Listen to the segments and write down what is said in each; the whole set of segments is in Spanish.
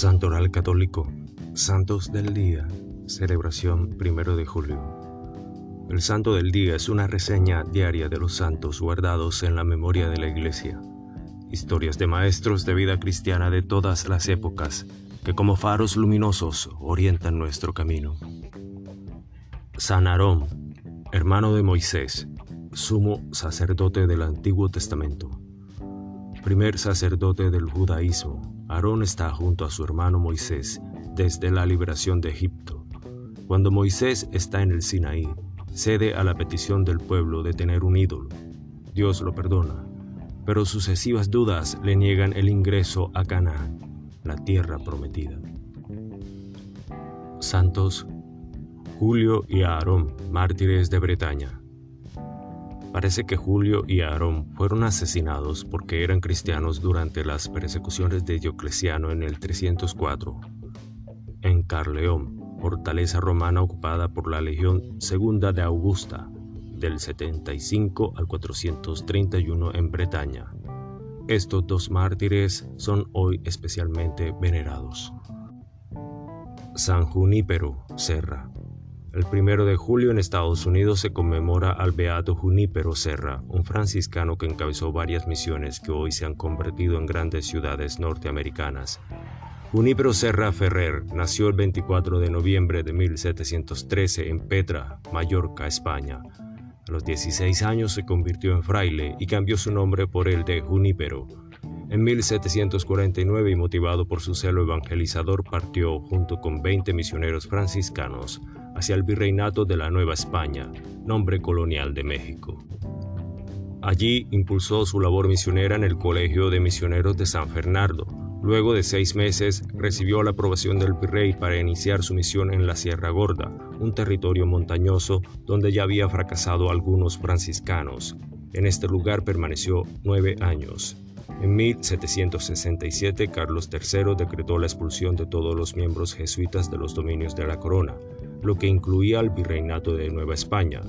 Santoral Católico, Santos del Día, celebración primero de julio. El Santo del Día es una reseña diaria de los santos guardados en la memoria de la Iglesia. Historias de maestros de vida cristiana de todas las épocas que como faros luminosos orientan nuestro camino. San Aarón, hermano de Moisés, sumo sacerdote del Antiguo Testamento. Primer sacerdote del judaísmo, Aarón está junto a su hermano Moisés desde la liberación de Egipto. Cuando Moisés está en el Sinaí, cede a la petición del pueblo de tener un ídolo. Dios lo perdona, pero sucesivas dudas le niegan el ingreso a Canaán, la tierra prometida. Santos Julio y Aarón, mártires de Bretaña. Parece que Julio y Aarón fueron asesinados porque eran cristianos durante las persecuciones de Diocleciano en el 304. En Carleón, fortaleza romana ocupada por la Legión Segunda de Augusta, del 75 al 431 en Bretaña. Estos dos mártires son hoy especialmente venerados. San Junípero, Serra. El primero de julio en Estados Unidos se conmemora al Beato Junípero Serra, un franciscano que encabezó varias misiones que hoy se han convertido en grandes ciudades norteamericanas. Junípero Serra Ferrer nació el 24 de noviembre de 1713 en Petra, Mallorca, España. A los 16 años se convirtió en fraile y cambió su nombre por el de Junípero. En 1749 y motivado por su celo evangelizador partió junto con 20 misioneros franciscanos hacia el virreinato de la Nueva España, nombre colonial de México. Allí impulsó su labor misionera en el Colegio de Misioneros de San Fernando. Luego de seis meses recibió la aprobación del virrey para iniciar su misión en la Sierra Gorda, un territorio montañoso donde ya había fracasado algunos franciscanos. En este lugar permaneció nueve años. En 1767 Carlos III decretó la expulsión de todos los miembros jesuitas de los dominios de la corona, lo que incluía al virreinato de Nueva España.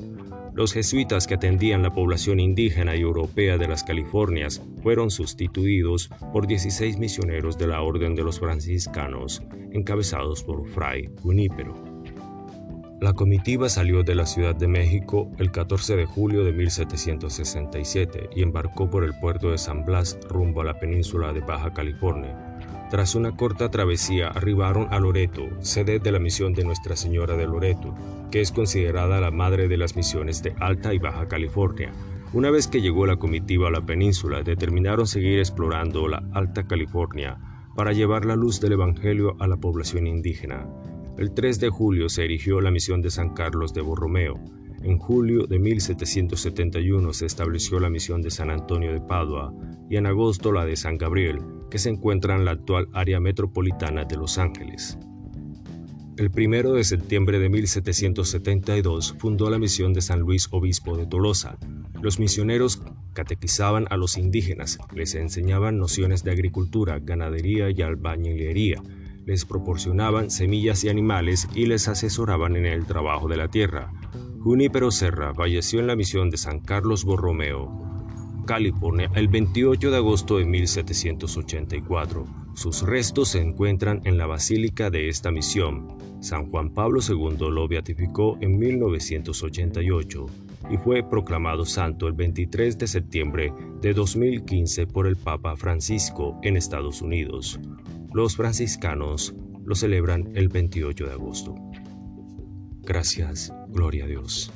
Los jesuitas que atendían la población indígena y europea de las Californias fueron sustituidos por 16 misioneros de la Orden de los Franciscanos, encabezados por Fray Junípero. La comitiva salió de la Ciudad de México el 14 de julio de 1767 y embarcó por el puerto de San Blas rumbo a la península de Baja California, tras una corta travesía arribaron a Loreto, sede de la misión de Nuestra Señora de Loreto, que es considerada la madre de las misiones de Alta y Baja California. Una vez que llegó la comitiva a la península, determinaron seguir explorando la Alta California para llevar la luz del Evangelio a la población indígena. El 3 de julio se erigió la misión de San Carlos de Borromeo. En julio de 1771 se estableció la misión de San Antonio de Padua y en agosto la de San Gabriel, que se encuentra en la actual área metropolitana de Los Ángeles. El 1 de septiembre de 1772 fundó la misión de San Luis Obispo de Tolosa. Los misioneros catequizaban a los indígenas, les enseñaban nociones de agricultura, ganadería y albañilería, les proporcionaban semillas y animales y les asesoraban en el trabajo de la tierra. Junípero Serra falleció en la misión de San Carlos Borromeo, California el 28 de agosto de 1784. Sus restos se encuentran en la basílica de esta misión. San Juan Pablo II lo beatificó en 1988 y fue proclamado santo el 23 de septiembre de 2015 por el Papa Francisco en Estados Unidos. Los franciscanos lo celebran el 28 de agosto. Gracias, gloria a Dios.